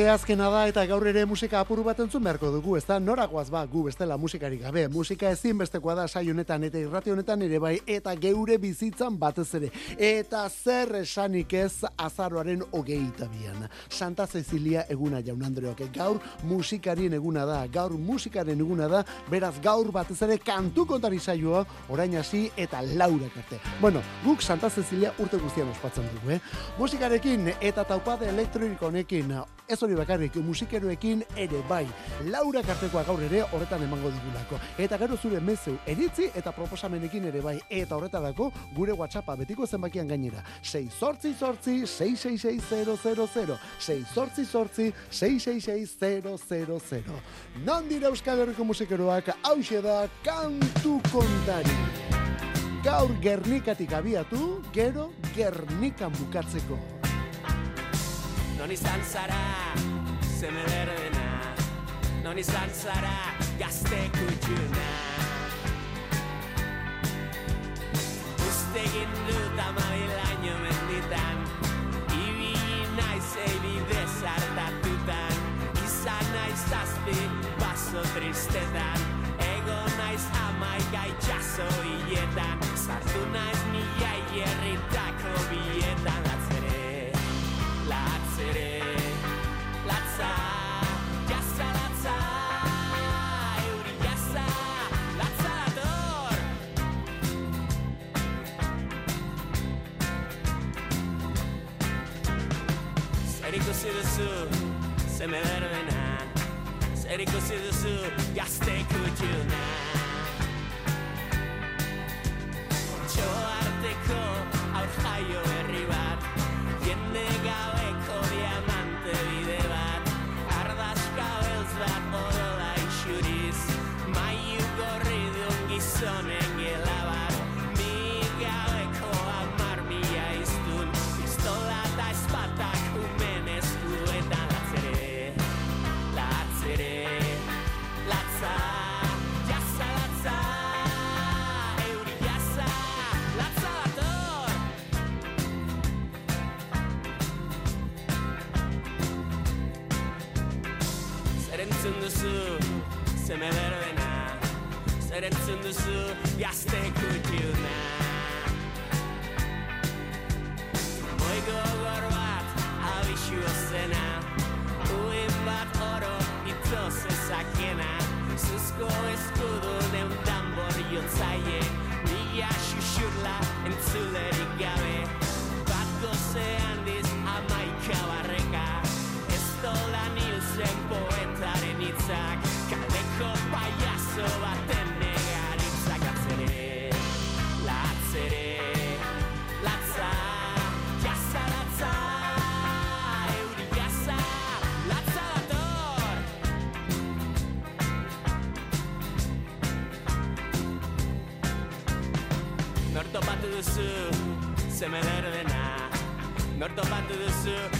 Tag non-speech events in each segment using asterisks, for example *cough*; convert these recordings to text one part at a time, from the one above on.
Asteazkena da eta gaur ere musika apuru bat entzun beharko dugu, ez da norakoaz ba, gu bestela musikari gabe. Musika ezinbestekoa da sai honetan eta irrati honetan ere bai eta geure bizitzan batez ere. Eta zer esanik ez azaroaren hogeita bian. Santa Cecilia eguna jaun Andreok. Gaur musikarien eguna da, gaur musikaren eguna da, beraz gaur batez ere kantu kontari saioa orain hasi eta laura karte. Bueno, guk Santa Cecilia urte guztian ospatzen dugu, eh? Musikarekin eta taupade elektronikonekin ez hori bakarrik musikeroekin ere bai. Laura kartekoa gaur ere horretan emango digulako. Eta gero zure mezeu eritzi eta proposamenekin ere bai. Eta horretarako gure WhatsAppa betiko zenbakian gainera. 6 sortzi sortzi 666000 6 sortzi sortzi 666000 Non dira Euskal Herriko musikeroak hause da kantu kontari. Gaur Gernikatik abiatu, gero Gernikan bukatzeko non izan zara zeme berdena. Non izan zara gazte kutxuna. Uste dut amabilaino menditan. Ibili naiz ebi bezartatutan izan naiz zazpi baso tristetan. Ego naiz amaika itxaso hiletan. Sartu naiz ikusi duzu Zeme berbena Zer ikusi duzu Gazte kutxuna Txo arteko Aur jaio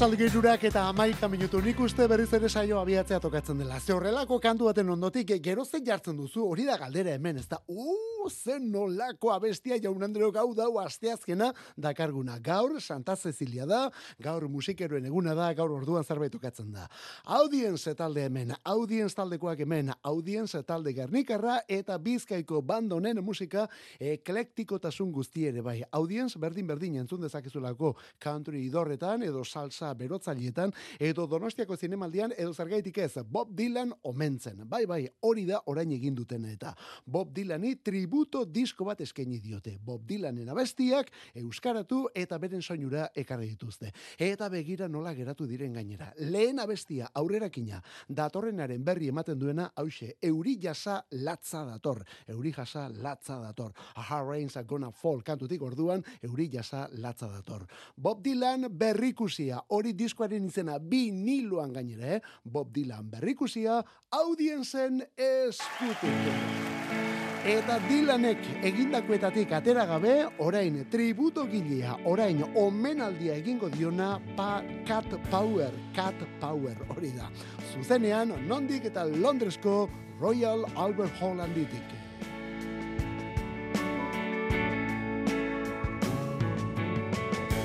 Arratxalde eta amaika minutu nik uste berriz ere saio abiatzea tokatzen dela. Ze horrelako kantu baten ondotik gero zen jartzen duzu hori da galdera hemen, ez da, uh, zen nolako abestia jaun Andreo gau dau asteazkena dakarguna. Gaur Santa Cecilia da, gaur musikeroen eguna da, gaur orduan zerbait tokatzen da. Audience talde hemen, audience taldekoak hemen, audience talde gernikarra eta bizkaiko bandonen musika eklektikotasun guzti ere bai. Audience berdin berdin entzun dezakezulako country idorretan edo salsa berotzailetan edo Donostiako zinemaldian edo zergaitik ez Bob Dylan omentzen. Bai bai, hori da orain egin duten eta Bob Dylani tributo disko bat eskaini diote. Bob Dylanen abestiak euskaratu eta beren soinura ekarri dituzte. Eta begira nola geratu diren gainera. Lehen abestia aurrerakina datorrenaren berri ematen duena hause euri jasa latza dator. Euri jasa latza dator. Aha rains are gonna fall kantutik orduan euri jasa latza dator. Bob Dylan berrikusia hori diskoaren izena bi niloan gainera, eh? Bob Dylan berrikusia audienzen eskutik. Eta Dylanek egindakoetatik atera gabe, orain tributo gilea, orain omenaldia egingo diona pa Cat Power, Cat Power, hori da. Zuzenean, nondik eta Londresko Royal Albert Hall handitik.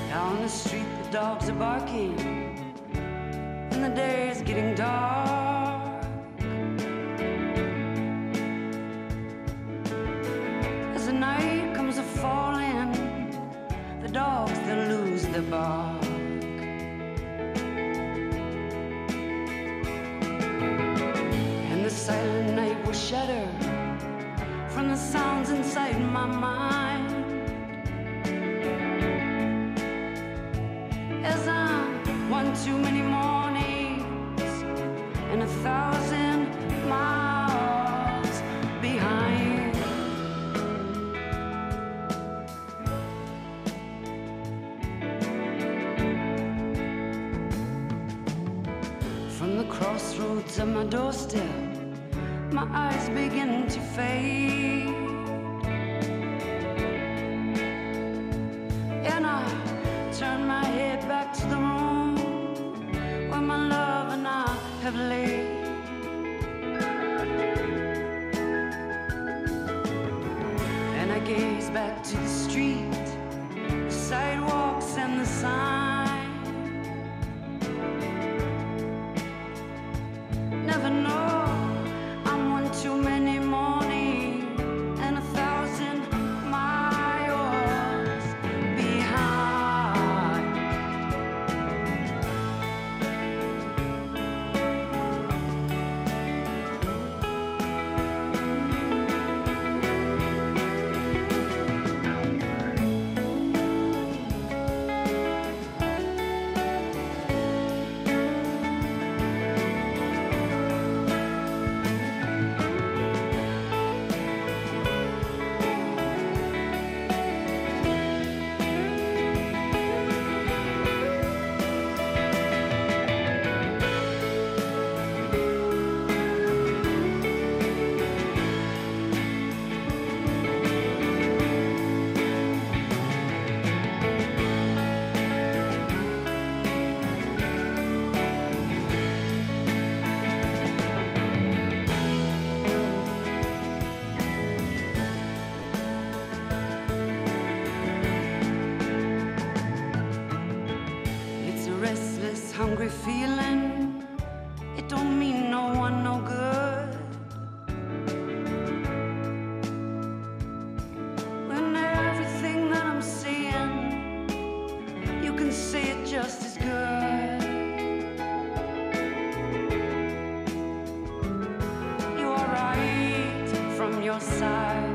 Down the street the dogs are barking And the day is getting dark night comes a falling The dogs they lose their bark. And the silent night will shudder From the sounds inside my mind. As I'm one too many mornings and a thousand miles crossroads of my doorstep, my eyes begin to fade. And I turn my head back to the room where my love and I have laid. And I gaze back to the Side.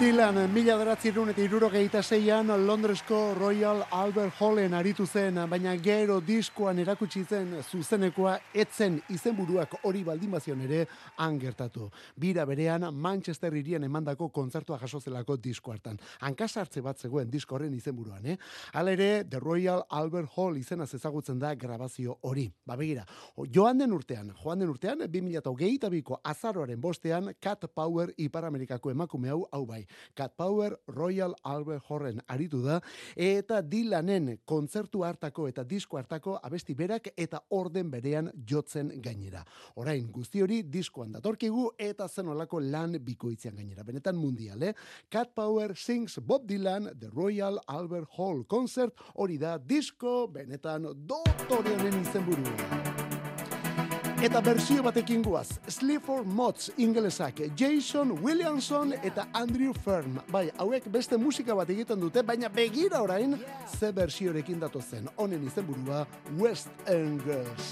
Dylan, mila deratzirun eta irurogeita zeian Londresko Royal Albert Hallen aritu zen, baina gero diskoan erakutsi zen zuzenekoa etzen izenburuak hori baldimazion ere angertatu. Bira berean Manchester irian emandako kontzertua jasozelako disko hartan. Hankasartze bat zegoen disko horren izenburuan, eh? Hala ere, The Royal Albert Hall izena ezagutzen da grabazio hori. Ba begira, joan den urtean, joan den urtean, 2008 biko azaroaren bostean, Cat Power Ipar Amerikako emakume hau, hau bai. Cat Power Royal Albert Horren aritu da eta Dylanen kontzertu hartako eta disko hartako abesti berak eta orden berean jotzen gainera. Orain guzti hori diskoan datorkigu eta zenolako lan bikoitzean gainera. Benetan mundial, eh? Cat Power sings Bob Dylan The Royal Albert Hall concert hori da disko benetan dotore honen izenburua. Eta berzio batekin guaz, Sleep for Mods ingelesak, Jason Williamson eta Andrew Fern. Bai, hauek beste musika bat egiten dute, baina begira orain, ze berziorekin datu zen. Honen izenburua West End Girls.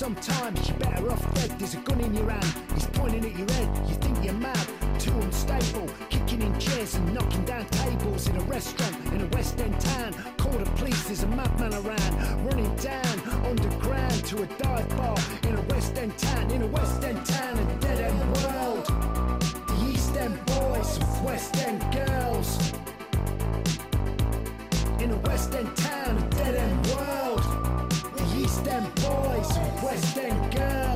Sometimes you're better off dead. There's a gun in your hand. He's pointing at your head. You think you're mad. Too unstable. Kicking in chairs and knocking down tables in a restaurant in a West End town. Call the police. There's a madman around. Running down underground to a dive bar in a West End town. In a West End town. A dead end world. The East End boys. West End girls. In a West End town. A dead end world. The East End boys, West End girls,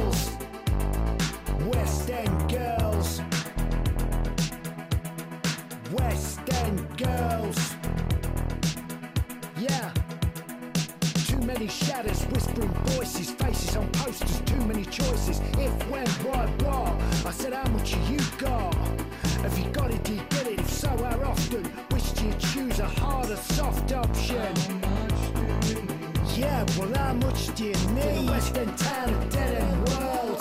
whispering voices, faces on posters, too many choices. If, when, why, what? I said, how much have you got? Have you got it, do you get it? If so, how often? Wish you choose a harder, soft option. Yeah, well, how much do you need? A West End town, a dead end world.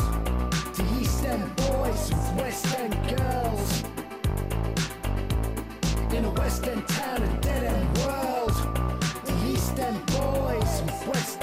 The East End boys West End girls. In a West End town, a dead end world. The East End boys West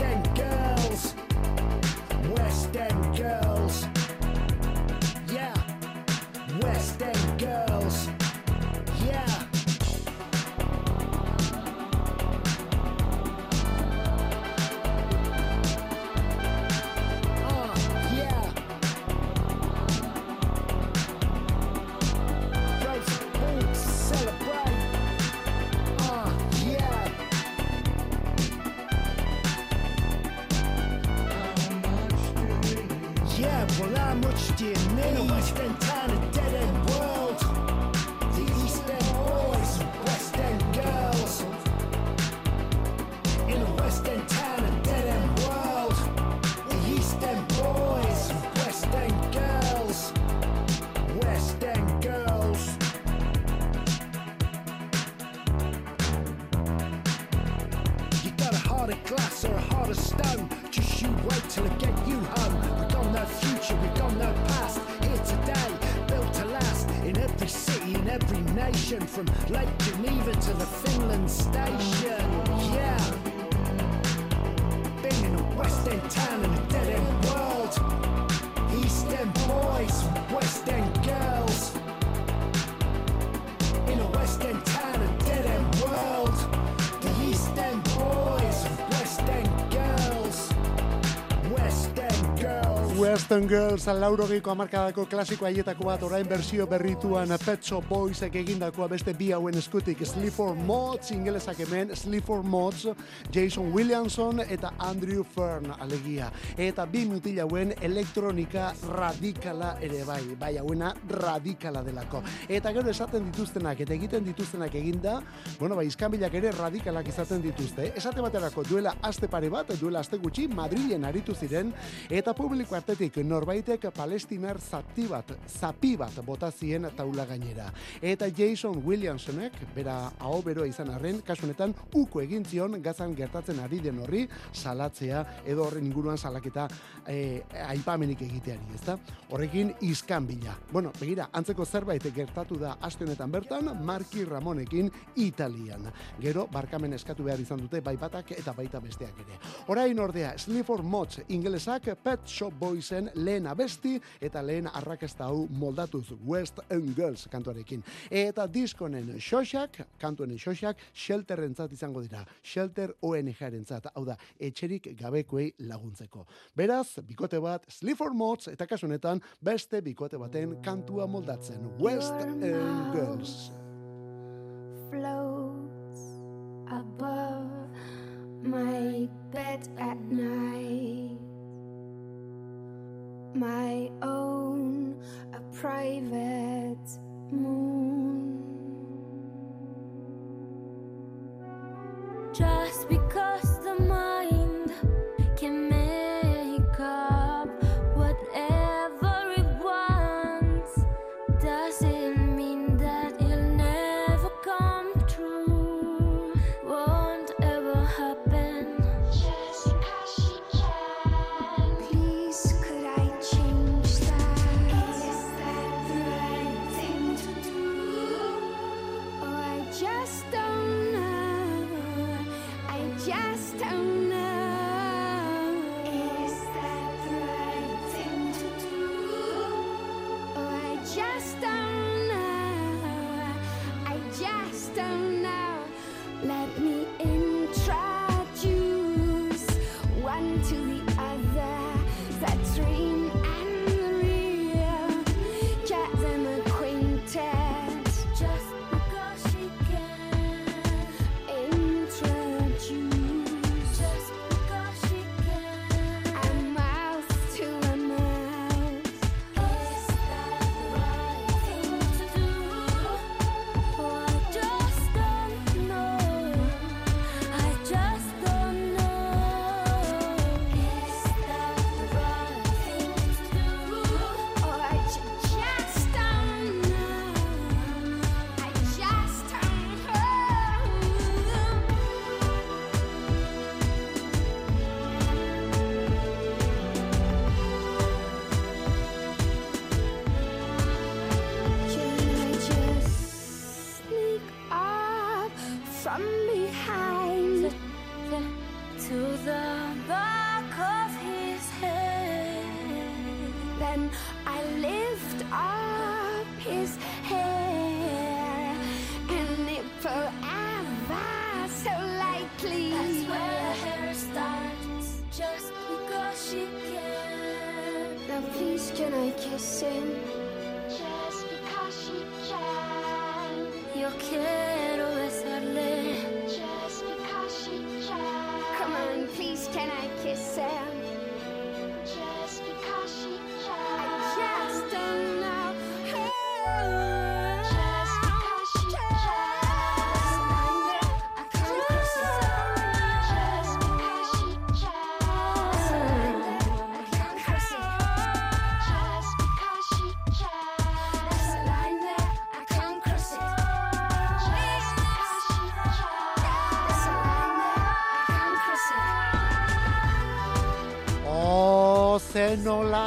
Western Girls laurogeiko amarkadako klasiko haietako bat orain bersio berrituan Pet Shop Boysek egindakoa beste bi hauen eskutik. Sleep for Mods ingelesak hemen Sleep for Mods Jason Williamson eta Andrew Fern alegia. Eta bi mutil hauen elektronika radikala ere bai bai hauena radikala delako. Eta gero esaten dituztenak eta egiten dituztenak eginda bueno bai iskanbilak ere radikalak izaten dituzte. Esate baterako duela aste pare bat duela aste gutxi Madrilen aritu ziren eta publiko artean batetik norbaitek palestinar zati bat, zapi bat bota zien taula gainera. Eta Jason Williamsonek, bera hau beroa izan arren, kasunetan uko egin zion gazan gertatzen ari den horri salatzea edo horren inguruan salaketa e, aipamenik egiteari, ezta? Horrekin iskan bila. Bueno, begira, antzeko zerbait gertatu da aste honetan bertan, Marki Ramonekin Italian. Gero, barkamen eskatu behar izan dute bai batak eta baita besteak ere. Orain ordea, Sleaford Mods ingelesak Pet Shop Boysen lehen abesti eta lehen arrakasta hau moldatuz West End Girls kantuarekin. Eta diskonen xoxak, kantuen xoxak, shelterrentzat izango dira. Shelter ONG-arentzat, hau da, etxerik gabekoei laguntzeko. Beraz, bikote bat, Sleaford Mods eta kasunetan beste bikote baten kantua moldatzen. West End Girls. floats above my bed at night. My own, a private moon. Just because just don't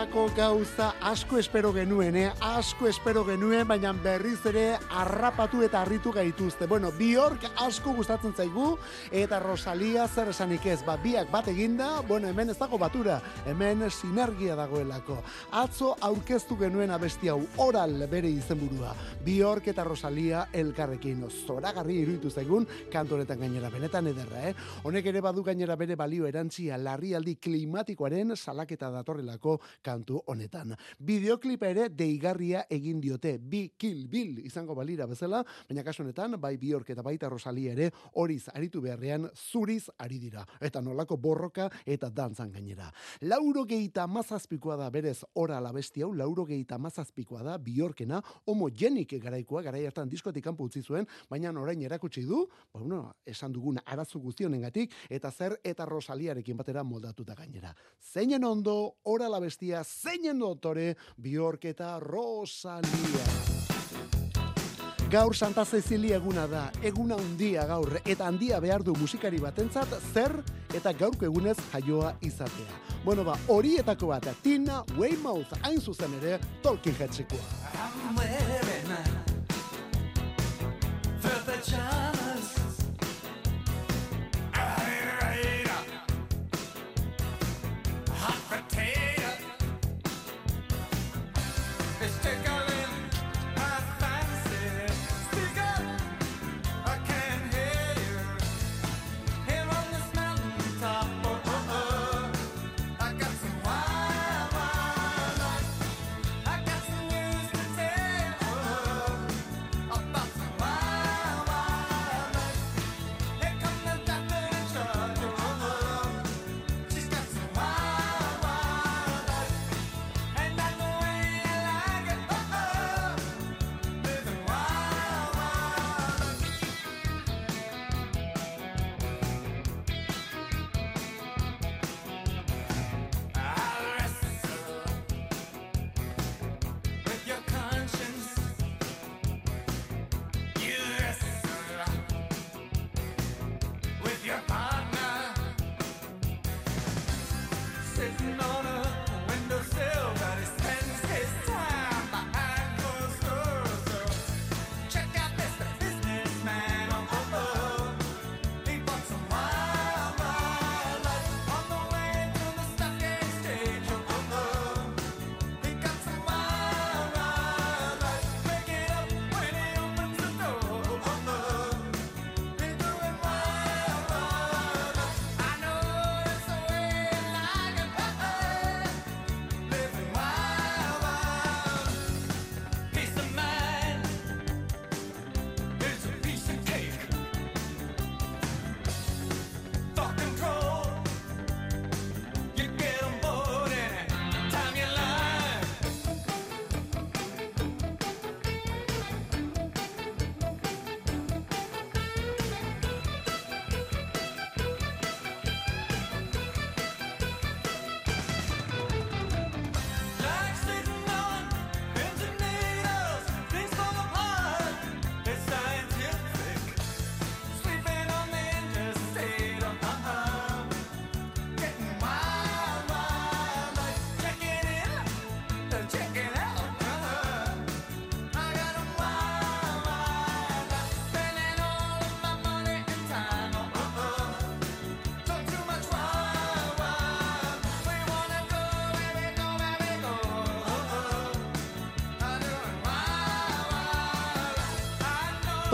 zenolako gauza asko espero genuen, eh? asko espero genuen, baina berriz ere harrapatu eta harritu gaituzte. Bueno, Bjork asko gustatzen zaigu, eta Rosalia zer esanik ez, ba, biak bat eginda, bueno, hemen ez dago batura, hemen sinergia dagoelako. Atzo aurkeztu genuen abesti hau, oral bere izenburua. Bjork eta Rosalia elkarrekin, zoragarri iruditu zaigun, kantoretan gainera, benetan ederra, eh? Honek ere badu gainera bere balio erantzia larrialdi klimatikoaren salaketa datorrelako kantu honetan. Bideoklipa ere deigarria egin diote, bi kill bill izango balira bezala, baina kasu honetan, bai Bjork eta baita Rosalia ere horiz aritu beharrean zuriz ari dira. Eta nolako borroka eta dantzan gainera. Lauro geita mazazpikoa da berez ora labesti hau, lauro geita mazazpikoa da Bjorkena, homogenik garaikoa, garai hartan diskotik kanpo utzi zuen, baina orain erakutsi du, ba, bueno, esan dugun arazu guztionengatik eta zer eta Rosaliarekin batera moldatuta gainera. Zeinen ondo ora la bestia, zeinen dotore, Bjork eta Rosalia. Gaur Santa Cecilia eguna da, eguna handia gaur, eta handia behar du musikari batentzat zer eta gaurko egunez jaioa izatea. Bueno ba, horietako bat, Tina Weymouth, hain zuzen ere, Talking Headsekoa. I'm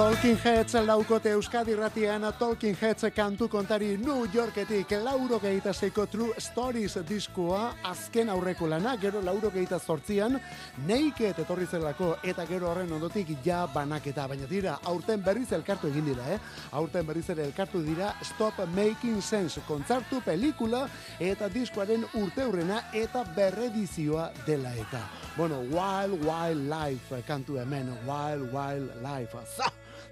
Talking Heads laukote Euskadi ratian Talking Heads kantu kontari New Yorketik lauro gehitaseko True Stories diskoa azken aurreko lana, gero lauro gehita zortzian Naked etorri zelako eta gero horren ondotik ja banaketa, baina dira, aurten berriz elkartu egin dira, eh? Aurten berriz ere elkartu dira Stop Making Sense kontzartu pelikula eta diskoaren urteurrena eta berredizioa dela eta. Bueno, Wild Wild Life kantu hemen, Wild Wild Life.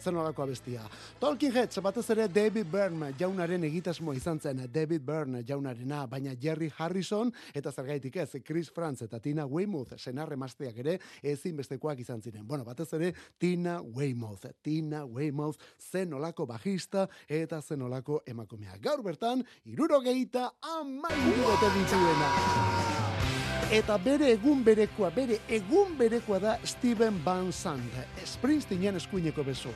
Zer nolako abestia. Talking Heads, batez ere David Byrne jaunaren egitasmoa izan zen, David Byrne jaunarena, baina Jerry Harrison, eta zergaitik ez, Chris Franz eta Tina Weymouth, senarre mazteak ere, ezinbestekoak izan ziren. Bueno, batez ere, Tina Weymouth, Tina Weymouth, zen olako bajista eta zen olako emakumea. Gaur bertan, irurogeita amairu bete dituena. Eta bere egun berekoa, bere egun berekoa da Steven Van Sant, Springsteenen eskuineko besoa.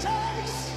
Takes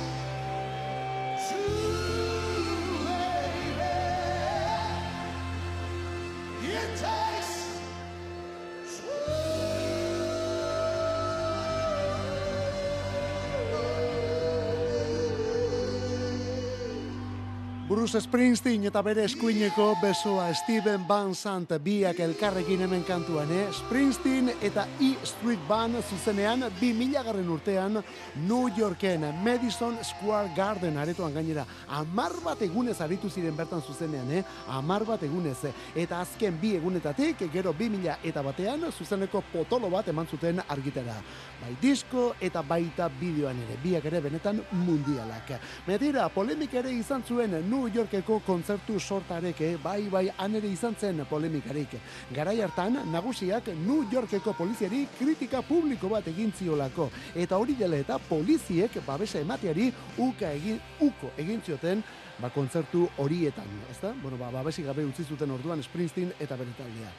Bruce Springsteen eta bere eskuineko besoa Steven Van Sant biak elkarrekin hemen kantuan, eh? Springsteen eta E Street Band zuzenean 2000 garren urtean New Yorken Madison Square Garden aretoan gainera amar bat egunez aritu ziren bertan zuzenean, eh? Amar bat egunez. Eta azken bi egunetatik, gero 2000 eta batean zuzeneko potolo bat eman zuten argitera. Bai disko eta baita bideoan ere, biak ere benetan mundialak. Metira, polemik ere izan zuen New Yorkeko kontzertu sortareke, bai bai han ere izan zen polemikarik. Garai hartan, nagusiak New Yorkeko poliziari kritika publiko bat egin ziolako. Eta hori dela eta poliziek babesa emateari uka egin, uko egin zioten ba, kontzertu horietan, ezta? Bueno, ba, babesik gabe utzi zuten orduan Springsteen eta bere taldea.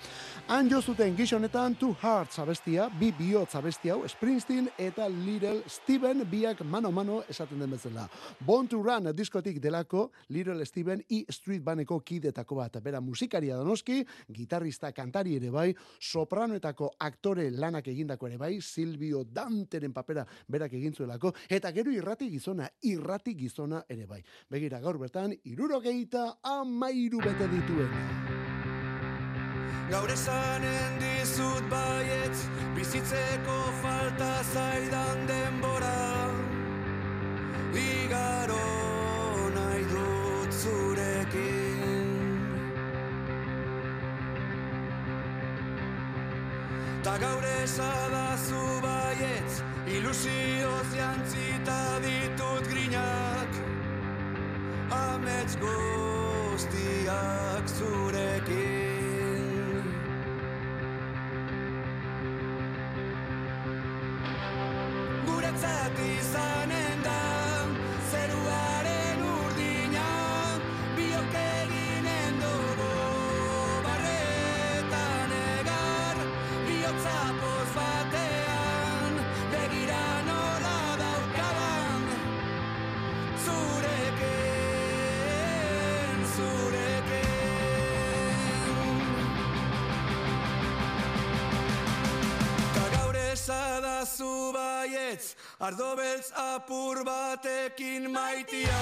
Han jo zuten gizonetan Two Hearts abestia, bi bihotz abesti hau, Springsteen eta Little Steven biak mano-mano esaten den bezala. Born to Run diskotik delako Little Steven i Street Baneko kidetako bat. Bera musikaria donoski, gitarrista kantari ere bai, sopranoetako aktore lanak egindako ere bai, Silvio Danteren papera berak egin zuelako, eta gero irrati gizona, irrati gizona ere bai. Begira gaur bertan, irurogeita amairu bete dituen. Gaur esanen dizut baietz Bizitzeko falta zaidan denbora. Igaro nahi dut zurekin. Ta gaur esadazu baietz Ilusioz jantzita ditut grinak. Amets guztiak zurekin sun Ardo beltz apur batekin maitia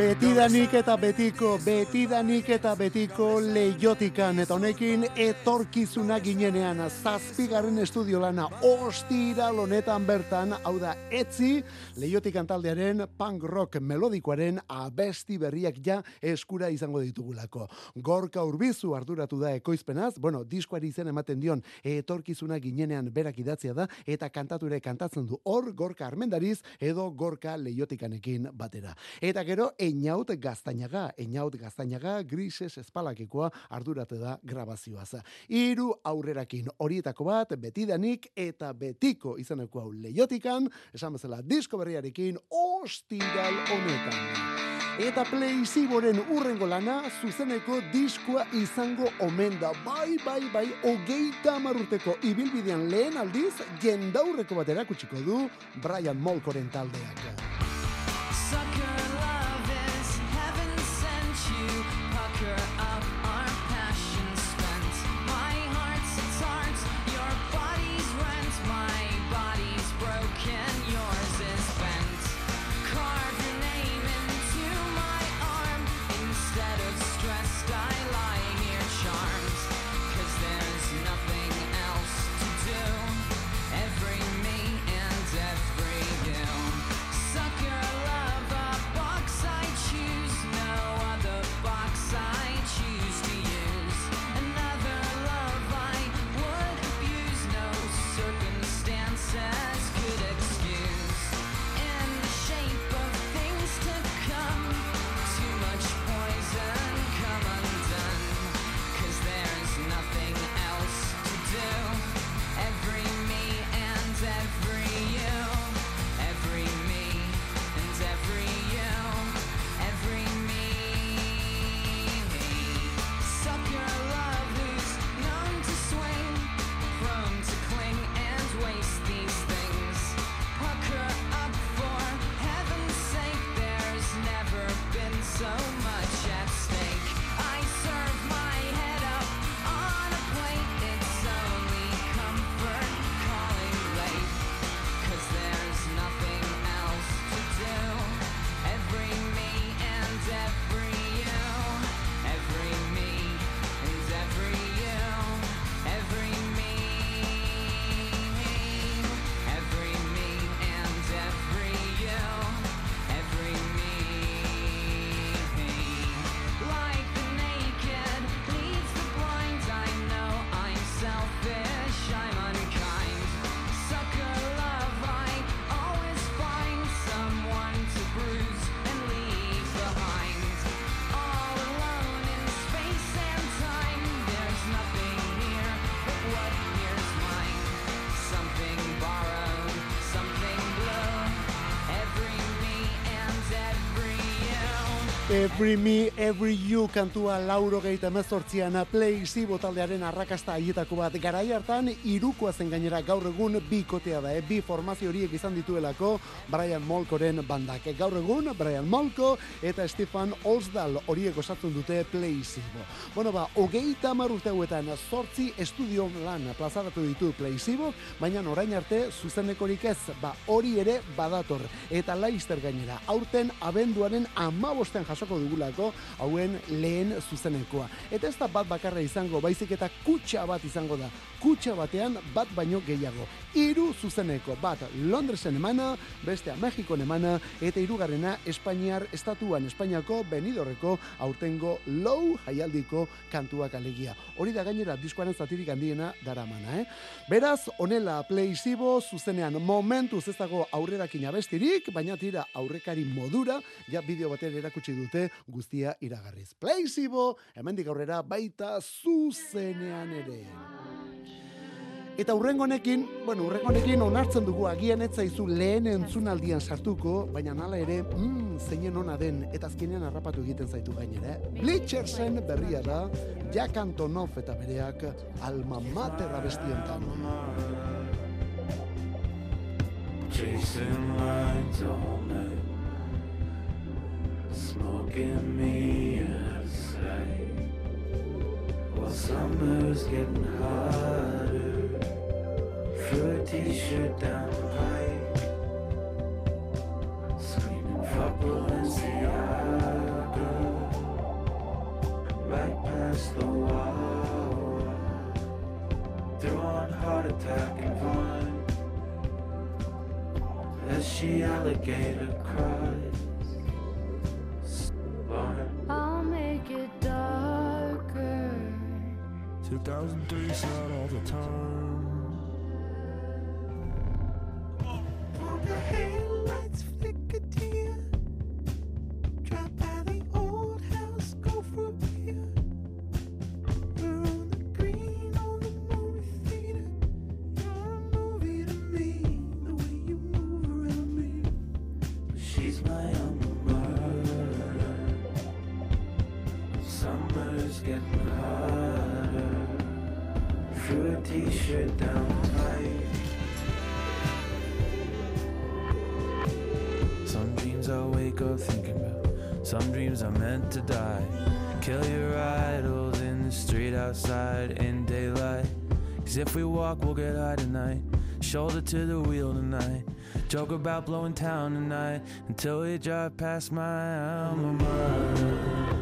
Betidanik eta betiko, betidanik eta betiko leiotikan, eta honekin etorkizuna ginenean, zazpigarren estudio lana, ostira lonetan bertan, hau da, etzi, leiotikan taldearen punk rock melodikoaren abesti berriak ja eskura izango ditugulako. Gorka urbizu arduratu da ekoizpenaz, bueno, diskoari izen ematen dion etorkizuna ginenean berak idatzia da, eta kantature kantatzen du hor Gorka Armendariz edo Gorka Leiotikanekin batera. Eta gero, Einaut Gaztainaga, Einaut Gaztainaga, grises espalakikoa arduratu da grabazioaz. Hiru aurrerakin horietako bat, betidanik eta betiko izeneko hau leiotikan, esan bezala disko berriarekin, ostiral honetan. Eta Playziboren urrengo lana zuzeneko diskoa izango omen da. Bai, bai, bai, hogeita marurteko ibilbidean lehen aldiz, jendaurreko bat erakutsiko du Brian Molkoren taldeak. Every Me, Every You kantua lauro geita emezortzian Play Zibo taldearen arrakasta aietako bat garai hartan irukoa zen gainera gaur egun bikotea da, eh? bi formazio horiek izan dituelako Brian Molkoren bandak. Gaur egun Brian Molko eta Stefan Olsdal horiek osatzen dute Play Zibo. Bueno ba, hogeita hamar urte hauetan zortzi estudio lan plazaratu ditu Play Zibo, baina orain arte zuzenekorik ez, ba hori ere badator. Eta laister gainera, aurten abenduaren amabosten jasoko dugulako hauen lehen zuzenekoa. Eta ez da bat bakarra izango, baizik eta kutxa bat izango da. Kutxa batean bat baino gehiago. Hiru zuzeneko, bat Londresen emana, bestea Mexikon emana, eta hirugarrena Espainiar estatuan, Espainiako Benidorreko aurtengo low jaialdiko kantuak alegia. Hori da gainera diskoaren zatirik handiena daramana, eh? Beraz, honela playzibo zuzenean momentuz ez dago aurrerakin abestirik, baina tira aurrekari modura, ja bideo batera erakutsi dute guztia iragarriz. Playzibo, hemendik aurrera baita zuzenean ere. Eta urrengo honekin, bueno, urrengo honekin onartzen dugu agian ez zaizu lehen entzunaldian sartuko, baina nala ere, mm, zeinen ona den, eta azkenean harrapatu egiten zaitu gainera. Bleachersen berria da, Jack Antonoff eta bereak alma mater abestientan. Chasing night, smoking me out of sight. While summer's getting hotter, through a t-shirt down the pipe, screaming fuck Balenciaga, right past the wall, on heart attack and vine as she alligator 2003 sad all the time. If we walk, we'll get high tonight. Shoulder to the wheel tonight. Joke about blowing town tonight until we drive past my alma mater.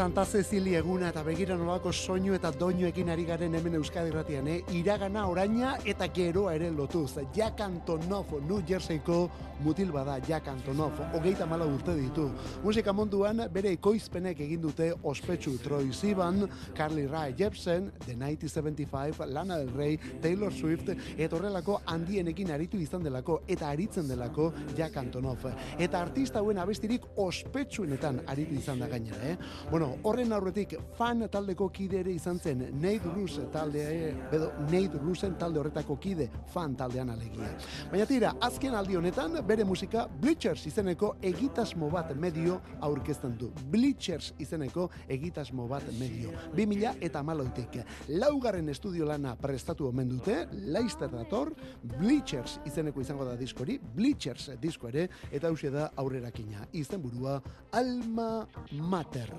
Santa Cecilia eguna eta begira nolako soinu eta doinuekin ari garen hemen Euskadi Irratian, eh? Iragana oraina eta geroa ere lotuz. Jack Antonoff, New Jerseyko mutil bada Jack Antonoff, hogeita mala urte ditu. Musika munduan bere ekoizpenek egin dute ospetsu Troy Sivan, Carly Rae Jepsen, The 1975, Lana Del Rey, Taylor Swift, eta horrelako handienekin aritu izan delako eta aritzen delako Jack Antonoff. Eta artista hauen abestirik ospetsuenetan aritu izan da gainera, eh? Bueno, horren aurretik fan taldeko kide ere izan zen Nate Russ talde, edo Nate Russen talde horretako kide fan taldean alegia. Baina tira, azken aldi honetan bere musika Bleachers izeneko egitasmo bat medio aurkezten du. Bleachers izeneko egitasmo bat medio. 2000 eta maloitik. Laugarren estudio lana prestatu omen dute, Leicester dator, Bleachers izeneko izango da diskori, Bleachers disko ere, eta hausia da aurrerakina. Izenburua Alma Mater.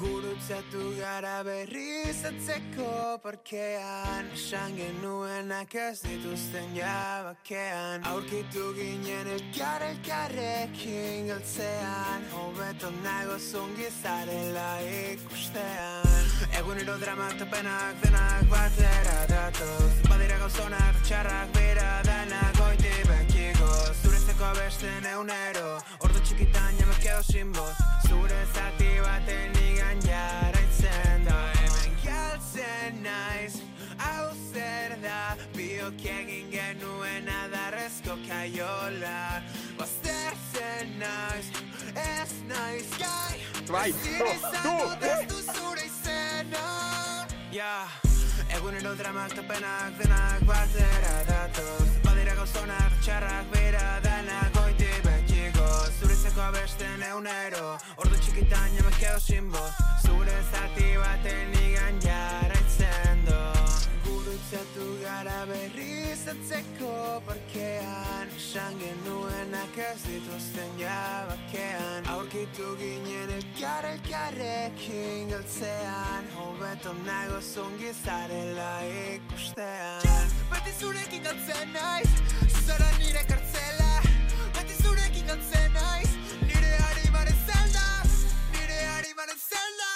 Gurutzatu gara berriz atzeko parkean Esan genuenak ez dituzten jabakean. Aurkitu ginen elkar elkarrekin galtzean Hobeto nago zungi zarela ikustean. Egunero drama eta penak denak batera datoz Badira gauzonak txarrak bera denak goiti bekiko Zuretzeko beste neunero Ordu txikitan ja me quedo sin voz. Zure zati baten igan jarraitzen da. Hemen galtzen naiz Hau zer da? Biok egin genuen adarrezko kaiola. Baztertzen naiz Ez naiz gai. Bai, no, *laughs* izango du, ez du zure izena. Ja, egunero dramak eta penak denak batera datoz. Badira gauzonak txarrak bera denak goiti betiko Zuretzeko beste neunero Ordu txikitan ja me quedo sin voz Zure zati baten igan Gara berriz atzeko parkean Esan genuenak ez dituzten jabakean. Aurkitu ginen elkar elkarrekin galtzean Hobeto nago zungi zarela ikustean. Beti zurekin galtzen naiz Zara nire kartzela. Beti zurekin galtzen naiz Nire harimaren zelda Nire harimaren zelda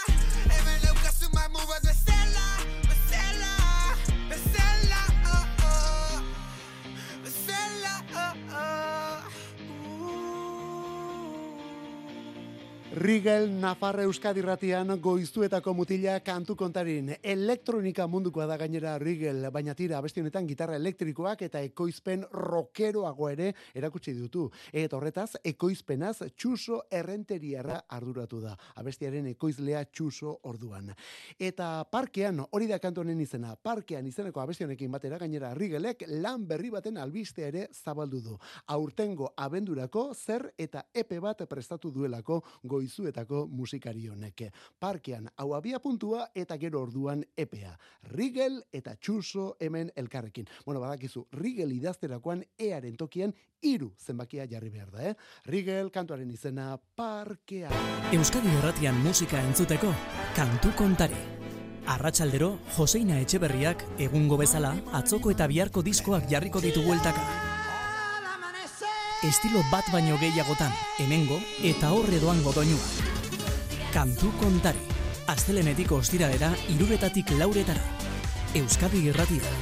Rigel Nafarra Euskadi ratian goiztuetako mutila kantu kontarin. Elektronika mundukoa da gainera Rigel, baina tira abesti honetan gitarra elektrikoak eta ekoizpen rokeroago ere erakutsi dutu. Eta horretaz, ekoizpenaz txuso errenteriarra arduratu da. Abestiaren ekoizlea txuso orduan. Eta parkean, hori da kantu honen izena, parkean izeneko abesti honekin batera gainera Rigelek lan berri baten albiste ere zabaldu du. Aurtengo abendurako zer eta epe bat prestatu duelako goizuetako musikari honek. Parkean hau abia puntua eta gero orduan epea. Rigel eta Txuso hemen elkarrekin. Bueno, badakizu, Rigel idazterakoan earen tokian hiru zenbakia jarri behar da, eh? Rigel kantuaren izena Parkea. Euskadi Erratian musika entzuteko, kantu kontari. Arratsaldero, Joseina Etxeberriak egungo bezala atzoko eta biharko diskoak jarriko ditu bueltaka. Estilo bat baino gehiagotan, hemengo eta horre doango doinua. Kantu kontari. Astelenetik ostiralera iruretatik lauretara. Euskadi Irratia.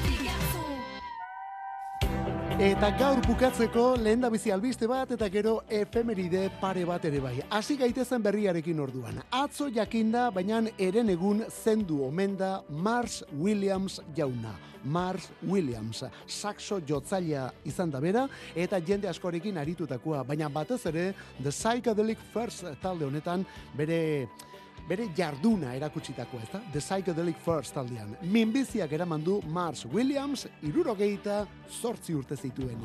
Eta gaur bukatzeko lehen bizi albiste bat eta gero efemeride pare bat ere bai. Hasi gaitezen berriarekin orduan. Atzo jakinda, baina eren egun zendu omen da Mars Williams jauna. Mars Williams, saxo jotzailea izan da bera, eta jende askorekin aritutakoa, baina batez ere The Psychedelic First talde honetan bere bere jarduna erakutsitako, ezta? The Psychedelic First taldean. Minbiziak eraman du Mars Williams, irurogeita sortzi urte zituen.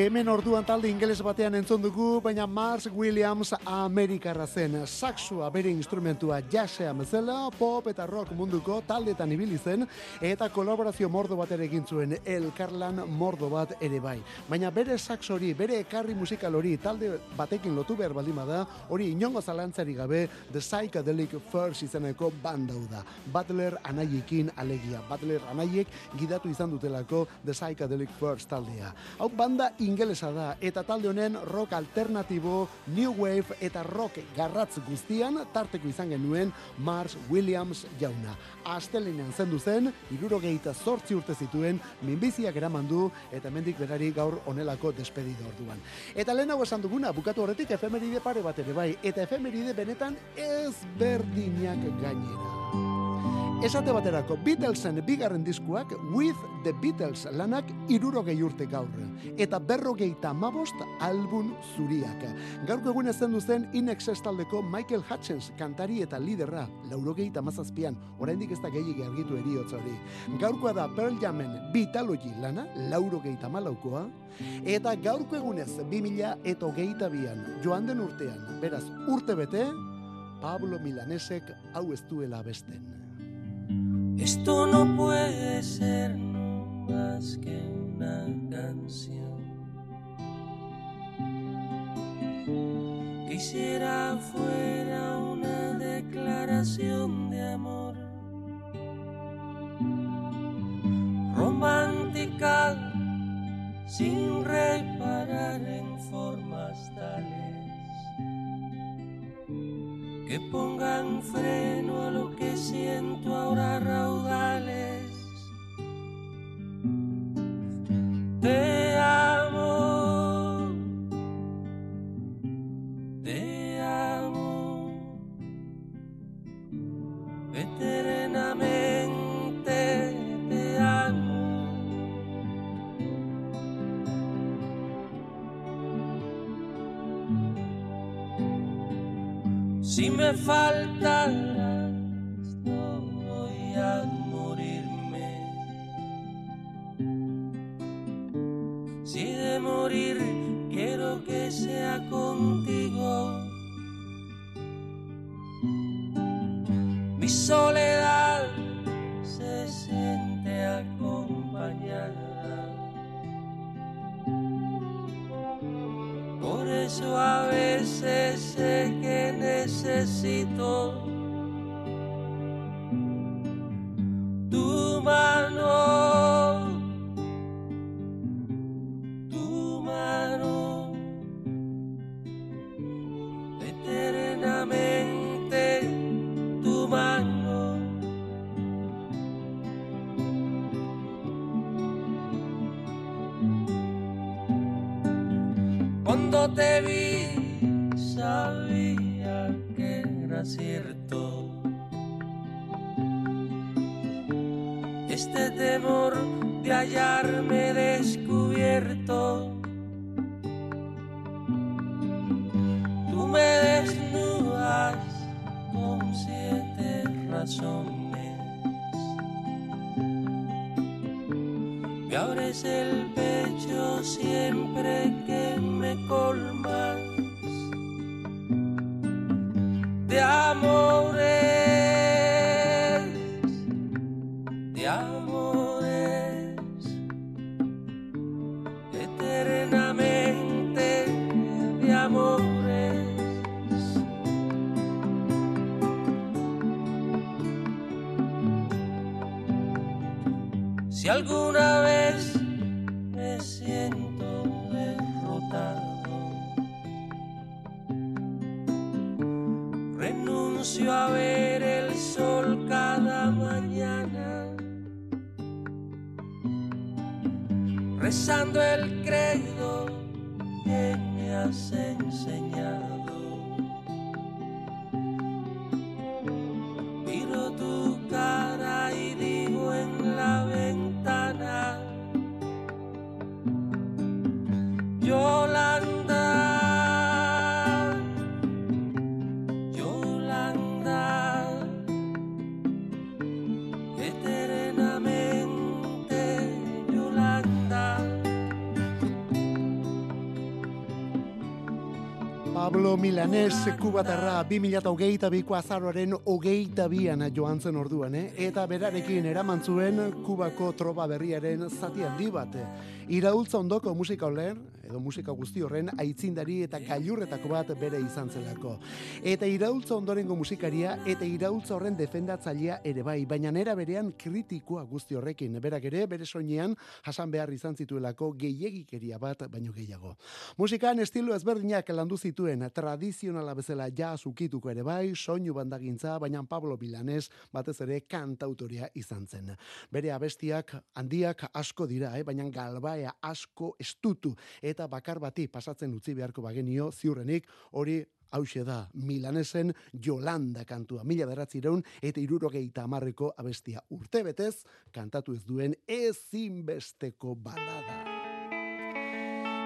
Hemen orduan talde ingeles batean entzun dugu, baina Mars Williams Amerikarra zen. Saxua bere instrumentua jasea bezala, pop eta rock munduko taldetan ibili zen, eta kolaborazio mordo bat ere egin zuen, elkarlan mordo bat ere bai. Baina bere sax hori, bere ekarri musikal hori, talde batekin lotu behar baldin bada, hori inongo zalantzari gabe, The Psychedelic First izeneko bandau da. Butler anaiekin alegia. Butler anaiek gidatu izan dutelako The Psychedelic First taldea. Hau banda ingelesa da eta talde honen rock alternatibo, new wave eta rock garratz guztian tarteko izan genuen Mars Williams jauna. Astelenean zendu zen, irurogeita zortzi urte zituen, minbiziak eraman du eta mendik berari gaur onelako despedida orduan. Eta lehenago esan duguna, bukatu horretik efemeride pare bat ere bai, eta efemeride benetan ez berdinak gainera. Esate baterako, Beatlesen bigarren diskuak With the Beatles lanak irurogei urte gaur. Eta berrogeita mabost album zuriak. Gaurko egun ezen duzen Inexes taldeko Michael Hutchins kantari eta liderra, laurogeita mazazpian, oraindik ez da gehiagi argitu eriotz hori. Gaurkoa da Pearl Jamen Vitalogy lana, laurogeita malaukoa, eta gaurko egunez 2000 eta hogeita bian, joan den urtean, beraz urte bete, Pablo Milanesek hau ez duela besten. Esto no puede ser más que una canción. Quisiera fuera una declaración de amor. Romántica sin reparar en formas tales que pongan freno a lo que siento ahora raudales. Me faltaras, no voy a morirme. Si de morir quiero que sea contigo. Mi soledad se siente acompañada. Por eso a veces sé que necesito enseñado. Milanes kubatarra 2008 biko azaroaren hogeita bian joan zen orduan, eh? eta berarekin eraman zuen kubako troba berriaren zati handi bat. Iraultza ondoko musika olen, edo musika guzti horren aitzindari eta gailurretako bat bere izan zelako. Eta iraultza ondorengo musikaria eta iraultza horren defendatzailea ere bai, baina nera berean kritikoa guzti horrekin. Berak ere, bere soinean, jasan behar izan zituelako gehiegikeria bat baino gehiago. Musikan estilo ezberdinak landu zituen, tradizionala bezala jazz ukituko ere bai, soinu bandagintza, baina Pablo Milanes batez ere kantautorea izan zen. Bere abestiak handiak asko dira, eh? baina galbaea asko estutu eta bakar bati pasatzen utzi beharko bagenio ziurrenik hori hause da, Milanesen Jolanda kantua, mila beratzireun eta irurogeita amarreko abestia urte betez, kantatu ez duen ezinbesteko balada.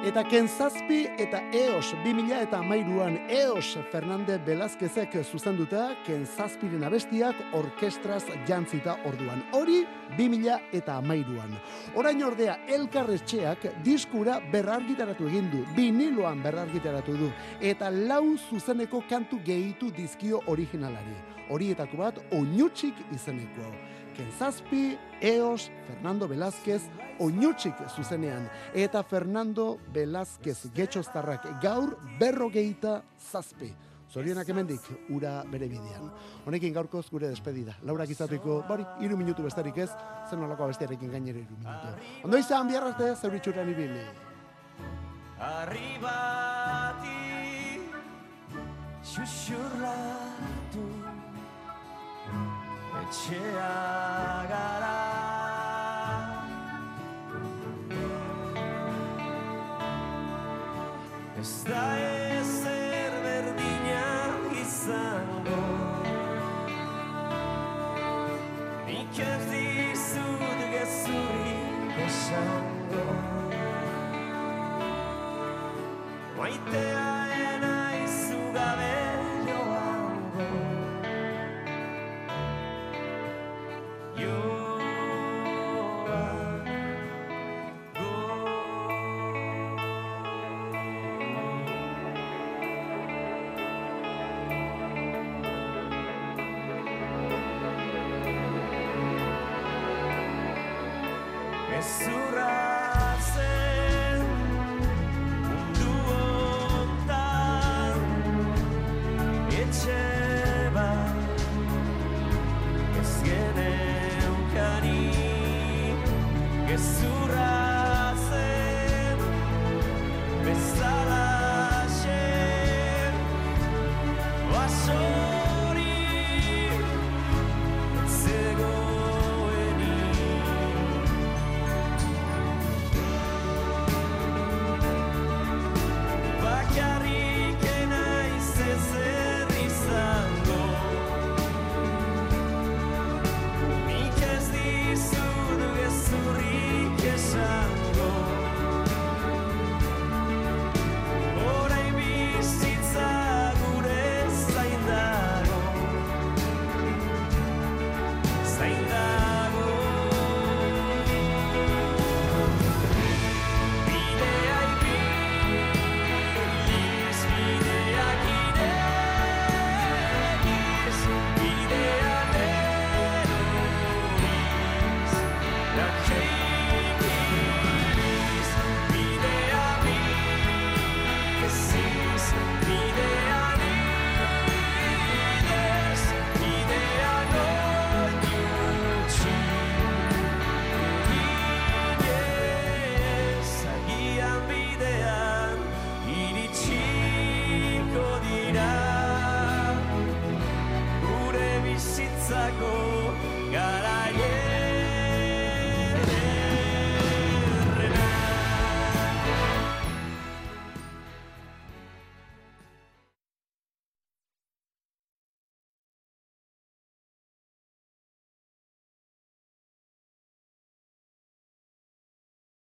Eta Kenzazpi eta EOS 2000 eta amairuan EOS Fernandez Velázquezek zuzenduta Kenzazpiren abestiak orkestraz jantzita orduan. Hori 2000 eta amairuan. Orain ordea elkarretxeak diskura berrargitaratu egin du, viniloan berrargitaratu du, eta lau zuzeneko kantu gehitu dizkio originalari. Horietako bat oinutxik izeneko. Kenzazpi, Eos, Fernando Velázquez, oinutxik zuzenean, eta Fernando Velázquez getxostarrak gaur berrogeita zazpi. Zorionak hemendik, ura bere bidean. Honekin gaurkoz gure despedida. Laurak izateko, bari, iru minutu bestarik ez, zen nolako bestiarekin gainera iru minutu. Ondo izan, bihar arte, zauritxuran ibili. Arribati Xuxurlatu Etxea gara Ez da ezer berdina izango Nik ez dizut gezurrik esango Maitea